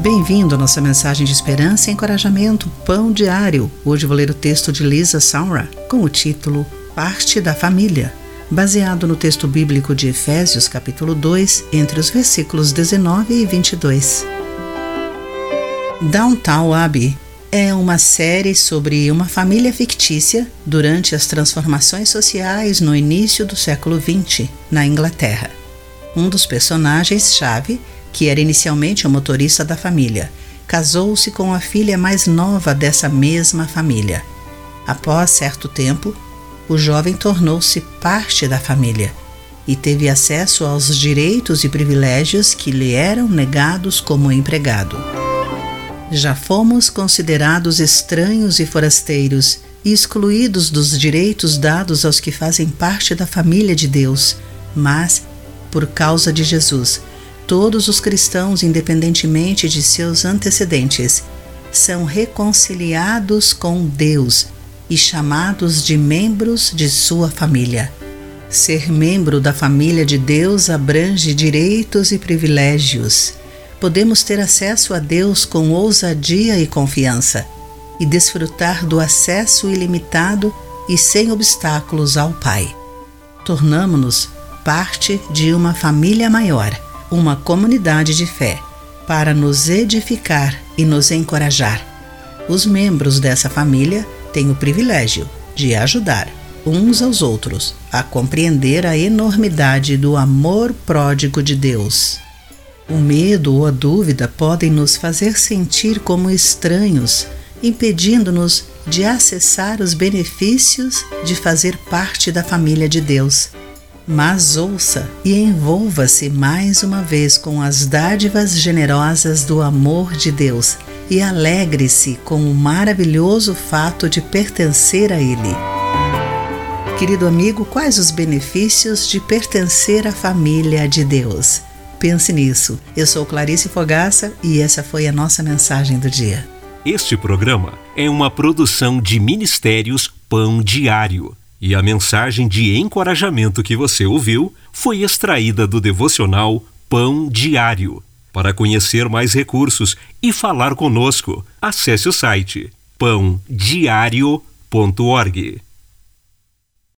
Bem-vindo à nossa mensagem de esperança e encorajamento, Pão Diário. Hoje vou ler o texto de Lisa Saura com o título Parte da Família, baseado no texto bíblico de Efésios, capítulo 2, entre os versículos 19 e 22. Downtown Abbey é uma série sobre uma família fictícia durante as transformações sociais no início do século XX, na Inglaterra. Um dos personagens-chave, que era inicialmente o motorista da família, casou-se com a filha mais nova dessa mesma família. Após certo tempo, o jovem tornou-se parte da família e teve acesso aos direitos e privilégios que lhe eram negados como empregado. Já fomos considerados estranhos e forasteiros excluídos dos direitos dados aos que fazem parte da família de Deus, mas, por causa de Jesus, todos os cristãos, independentemente de seus antecedentes, são reconciliados com Deus e chamados de membros de sua família. Ser membro da família de Deus abrange direitos e privilégios podemos ter acesso a Deus com ousadia e confiança e desfrutar do acesso ilimitado e sem obstáculos ao Pai. Tornamo-nos parte de uma família maior, uma comunidade de fé, para nos edificar e nos encorajar. Os membros dessa família têm o privilégio de ajudar uns aos outros a compreender a enormidade do amor pródigo de Deus. O medo ou a dúvida podem nos fazer sentir como estranhos, impedindo-nos de acessar os benefícios de fazer parte da família de Deus. Mas ouça e envolva-se mais uma vez com as dádivas generosas do amor de Deus e alegre-se com o maravilhoso fato de pertencer a Ele. Querido amigo, quais os benefícios de pertencer à família de Deus? Pense nisso. Eu sou Clarice Fogaça e essa foi a nossa mensagem do dia. Este programa é uma produção de Ministérios Pão Diário. E a mensagem de encorajamento que você ouviu foi extraída do devocional Pão Diário. Para conhecer mais recursos e falar conosco, acesse o site pãodiario.org.